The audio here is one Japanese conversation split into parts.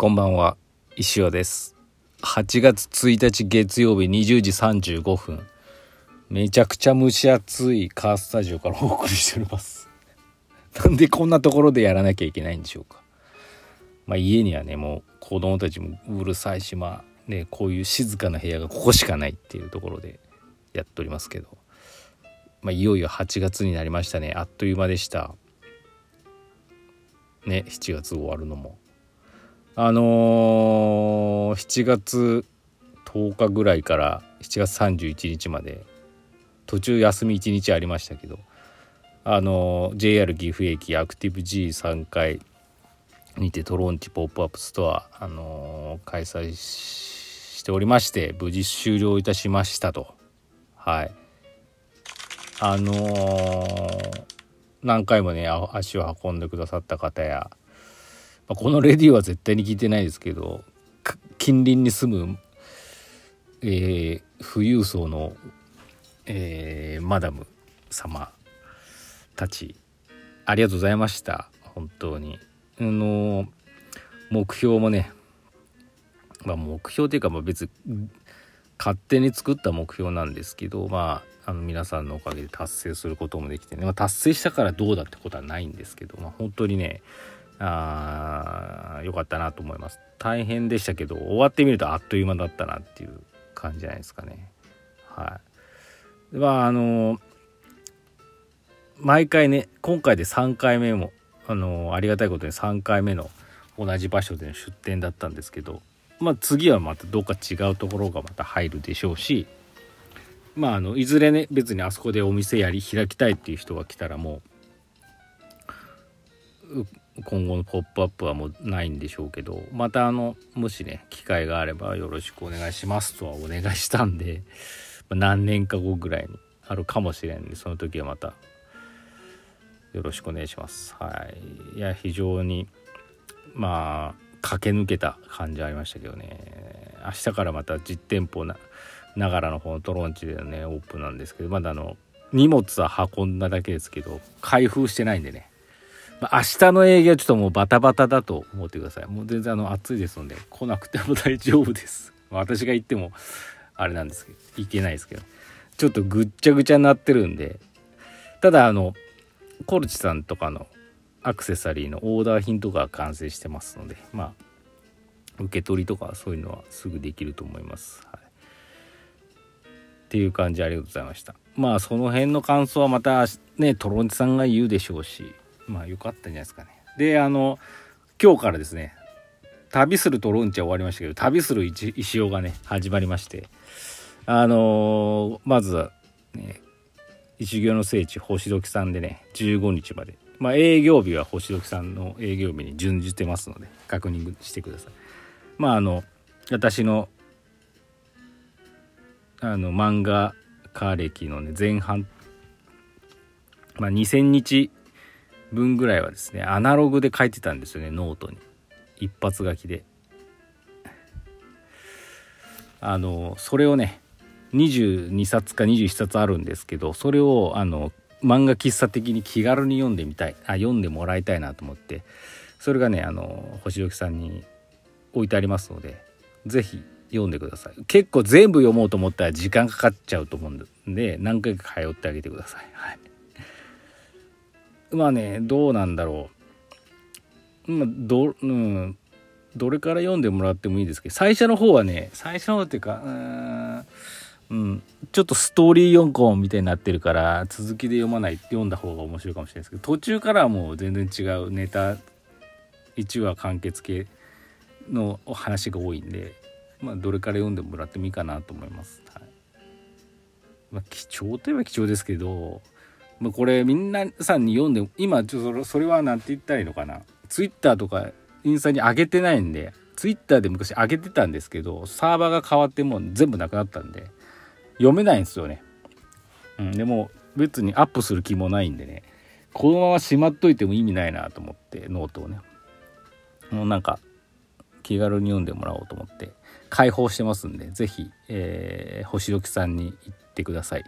こんばんは。石尾です。8月1日月曜日20時35分。めちゃくちゃ蒸し暑いカースタジオからお送りしております。なんでこんなところでやらなきゃいけないんでしょうか。まあ家にはねもう子供たちもうるさいしまあねこういう静かな部屋がここしかないっていうところでやっておりますけど。まあいよいよ8月になりましたね。あっという間でした。ね7月終わるのも。あのー、7月10日ぐらいから7月31日まで途中休み1日ありましたけどあの、JR 岐阜駅アクティブ G3 階にてトロンチポップアップストア、あのー、開催しておりまして無事終了いたしましたと。はい。あのー、何回もね足を運んでくださった方やまあ、このレディオは絶対に聞いてないですけど近隣に住む、えー、富裕層の、えー、マダム様たちありがとうございました。本当に。あの目標もねまあ目標っていうかまあ別勝手に作った目標なんですけどまああの皆さんのおかげで達成することもできてね、まあ、達成したからどうだってことはないんですけど、まあ、本当にねあ良かったなと思います。大変でしたけど終わってみるとあっという間だったなっていう感じじゃないですかね。はい。まああの毎回ね今回で3回目もあのありがたいことに3回目の同じ場所での出店だったんですけどまあ次はまたどっか違うところがまた入るでしょうしまああのいずれね別にあそこでお店やり開きたいっていう人が来たらもう今後の「ポップアップはもうないんでしょうけどまたあのもしね機会があればよろしくお願いしますとはお願いしたんで、何年か後ぐらいにあるかもしれんでその時はまたよろしくお願いします。はい。いや非常にまあ駆け抜けた感じありましたけどね。明日からまた実店舗なながらの方のトロンチでねオープンなんですけどまだあの荷物は運んだだけですけど開封してないんでね。ま、明日の営業はちょっともうバタバタだと思ってください。もう全然あの暑いですので来なくても大丈夫です。私が行ってもあれなんですけど、行けないですけど。ちょっとぐっちゃぐちゃになってるんで、ただあの、コルチさんとかのアクセサリーのオーダー品とか完成してますので、まあ、受け取りとかそういうのはすぐできると思います。はい、っていう感じありがとうございました。まあその辺の感想はまたね、トロンチさんが言うでしょうし、まあ良かったんじゃないですかね。で、あの、今日からですね、旅するとロンチは終わりましたけど、旅する石尾がね、始まりまして、あのー、まずは、ね、一行の聖地、星時さんでね、15日まで。まあ、営業日は星時さんの営業日に準じてますので、確認してください。まあ、あの、私の、あの、漫画家歴のね、前半、まあ、2000日分ぐらいはですねアナログで書いてたんですよねノートに。一発書きで。あのそれをね22冊か21冊あるんですけどそれをあの漫画喫茶的に気軽に読んでみたいあ読んでもらいたいなと思ってそれがねあの星時さんに置いてありますので是非読んでください。結構全部読もうと思ったら時間かかっちゃうと思うんで何回か通ってあげてください。はい。まあねどうなんだろう。まあど,、うん、どれから読んでもらってもいいですけど最初の方はね最初の方っていうかうんうん、ちょっとストーリー4コンみたいになってるから続きで読まない読んだ方が面白いかもしれないですけど途中からはもう全然違うネタ1話完結系の話が多いんで、まあ、どれから読んでもらってもいいかなと思います。はい。まあ、貴重といえば貴重ですけどまあ、これみんなさんに読んで今ちょっとそれは何て言ったらいいのかな。ツイッターとかインスタに上げてないんでツイッターで昔上げてたんですけどサーバーが変わってもう全部なくなったんで読めないんですよね、うん、でも別にアップする気もないんでね。このまましまっといても意味ないなと思ってノートをね。もうなんか気軽に読んでもらおうと思って開放してますんで是非、えー、星時さんに行ってください。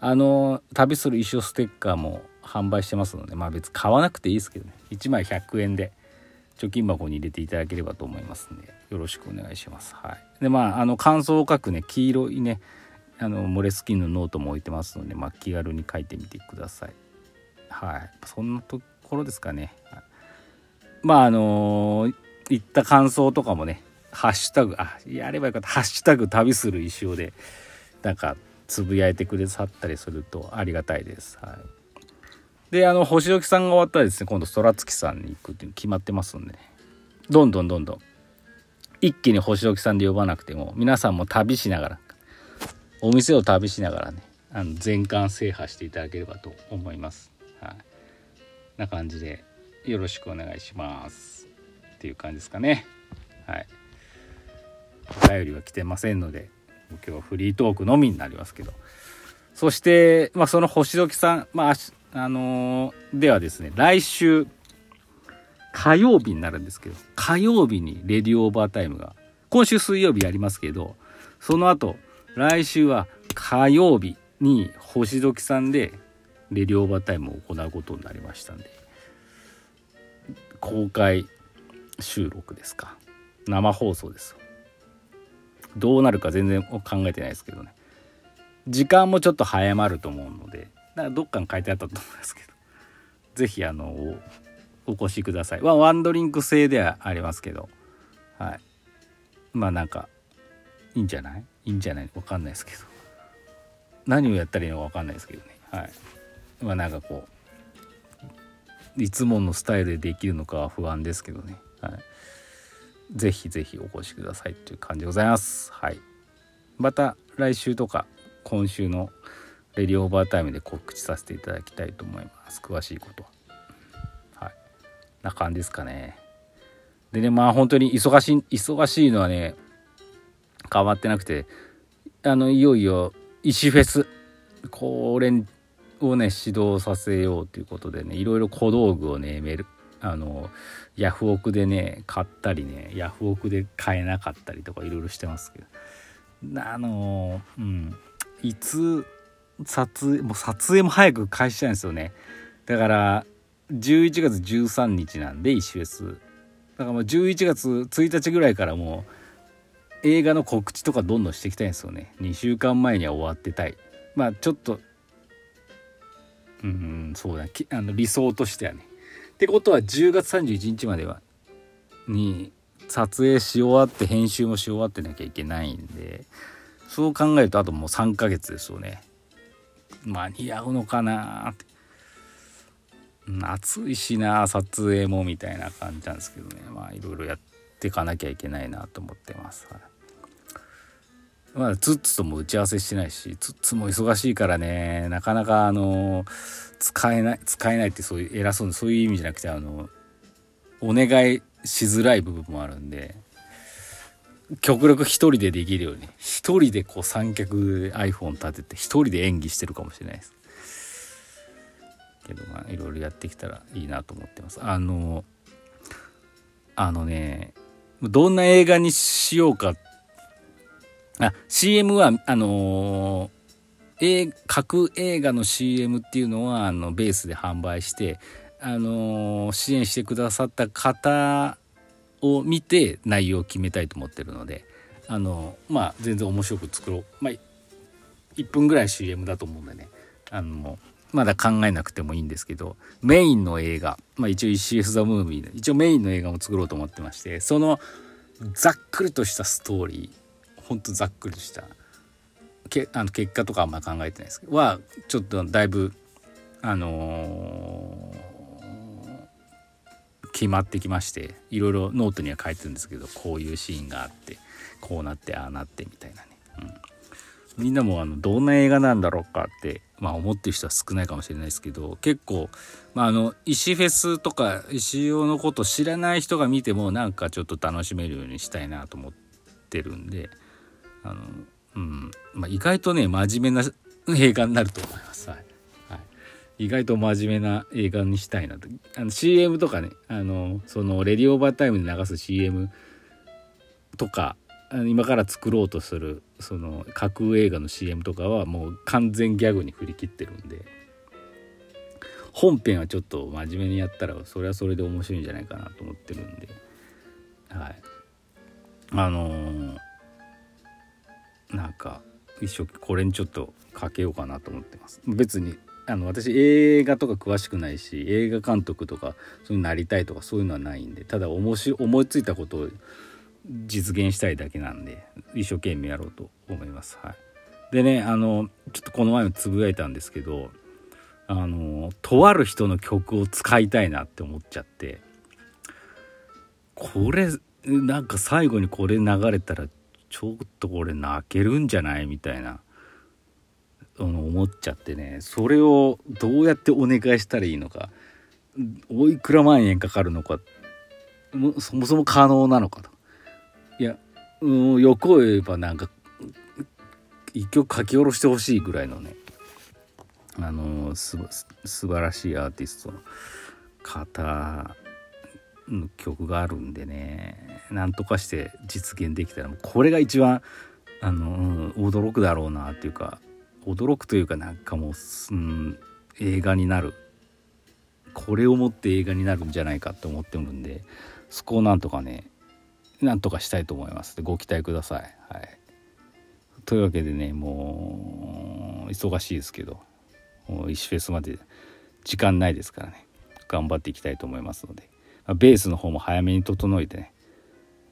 あの旅する衣装ステッカーも販売してますのでまあ別に買わなくていいですけどね1枚100円で貯金箱に入れていただければと思いますんでよろしくお願いします。はい、でまああの感想を書くね黄色いねあのモレスキンのノートも置いてますので、まあ、気軽に書いてみてください。はい、そんなところですかね。まああのー、言った感想とかもねハッシュタグあやればよかったハッシュタグ旅する石尾でなんかつぶやいてくださったりするとありがたいです。はい、であの星時さんが終わったらですね今度空月さんに行くっていうの決まってますんでねどんどんどんどん一気に星時さんで呼ばなくても皆さんも旅しながらお店を旅しながらねあの全館制覇していただければと思います。はい、な感じでよろしくお願いしますっていう感じですかね。はい。お便りは来てませんので今日はフリートークのみになりますけど。そして、まあ、その星時さん、まああのー、ではですね来週火曜日になるんですけど火曜日にレディオーバータイムが今週水曜日やりますけどその後来週は火曜日に星時さんでレディオーバータイムを行うことになりましたんで公開収録ですか。生放送ですどうなるか全然考えてないですけどね。時間もちょっと早まると思うのでだからどっかに書いてあったと思うんですけど。是非あのお越しください、まあ、ワンドリンク制ではありますけど。はい。まあなんかいいんじゃない？いいんじゃない？わかんないですけど。何をやったらいいのかわかんないですけどね。はい。まあなんかこういつものスタイルでできるのかは不安ですけどね。はい。ぜひぜひお越しくださいという感じでございます。はい。また来週とか今週のレディオーバータイムで告知させていただきたいと思います。詳しいことは。はい。な感じですかね。でね、まあ本当に忙しい、忙しいのはね、変わってなくて、あの、いよいよ石フェス、これをね、指導させようということでね、いろいろ小道具をね、メール、あのヤフオクでね買ったりねヤフオクで買えなかったりとかいろいろしてますけど。あのうんいつ撮影もう撮影も早く開始したいんですよね。だから11月13日なんで石フェス。だからもう11月1日ぐらいからもう映画の告知とかどんどんしていきたいんですよね。2週間前には終わってたい。まあちょっとうんそうだ。あの理想としてはね。ってことは10月31日まではに撮影し終わって編集もし終わってなきゃいけないんでそう考えるとあともう3ヶ月ですよね。間に合うのかなって。暑いしな撮影もみたいな感じなんですけどね。まあいろいろやっていかなきゃいけないなと思ってます。はい。まだツッツとも打ち合わせしてないしツッツも忙しいからねなかなかあの使えない使えないってそういう偉そうなそういう意味じゃなくてあのお願いしづらい部分もあるんで極力一人でできるように一人でこう三脚 iPhone 立てて一人で演技してるかもしれないです。けどまあいろいろやってきたらいいなと思ってます。あのあのねどんな映画にしようかあ CM はあのー、各映画の CM っていうのはあのベースで販売してあのー、支援してくださった方を見て内容を決めたいと思ってるのであのまあ全然面白く作ろう。まあ1分ぐらい CM だと思うんでね。あのまだ考えなくてもいいんですけどメインの映画まあ一応 CF ザムービー一応メインの映画も作ろうと思ってましてそのざっくりとしたストーリーほんとざっくりした。けあの結果とかあんま考えてないですけど。はちょっとだいぶあのー決まってきましていろいろノートには書いてるんですけどこういうシーンがあってこうなってああなってみたいなね、うん、みんなもあのどんな映画なんだろうかって、まあ、思ってる人は少ないかもしれないですけど結構、まあ、あの石フェスとか石尾のこと知らない人が見てもなんかちょっと楽しめるようにしたいなと思ってるんであの、うんまあ、意外とね真面目な映画になると思います。はい。はい。意外と真面目な映画にしたいなと。あの CM とかねあのそのレディオーバータイムで流す CM とか今から作ろうとするその架空映画の CM とかはもう完全ギャグに振り切ってるんで。本編はちょっと真面目にやったらそれはそれで面白いんじゃないかなと思ってるんで。はい。あのー、なんか一生これにちょっとかけようかなと思ってます別にあの私映画とか詳しくないし映画監督とかそういうなりたいとかそういうのはないんでただ思し思いついたことを実現したいだけなんで一生懸命やろうと思います。はい、でねあのちょっとこの前もつぶやいたんですけどあのとある人の曲を使いたいなって思っちゃってこれなんか最後にこれ流れたらちょっとこれ泣けるんじゃない？みたいな。思っちゃってね。それをどうやってお願いしたらいいのか。おいくら万円かかるのか。そもそも可能なのかと。いや、うん、横を言えばなんか一曲書き下ろしてほしいぐらいのね。あのす素晴らしいアーティストの方の曲があるんでね。なんとかして実現できたらこれが一番あの、驚くだろうなっていうか驚くというかなんかもう、うん、映画になる。これをもって映画になるんじゃないかって思ってるんでそこをなんとかねなんとかしたいと思います。ご期待ください。はい、というわけでねもう忙しいですけど石フェスまで時間ないですからね頑張っていきたいと思いますので。ベースの方も早めに整えてね。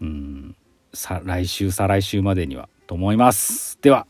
うん。さ来週再来週までにはと思います。では。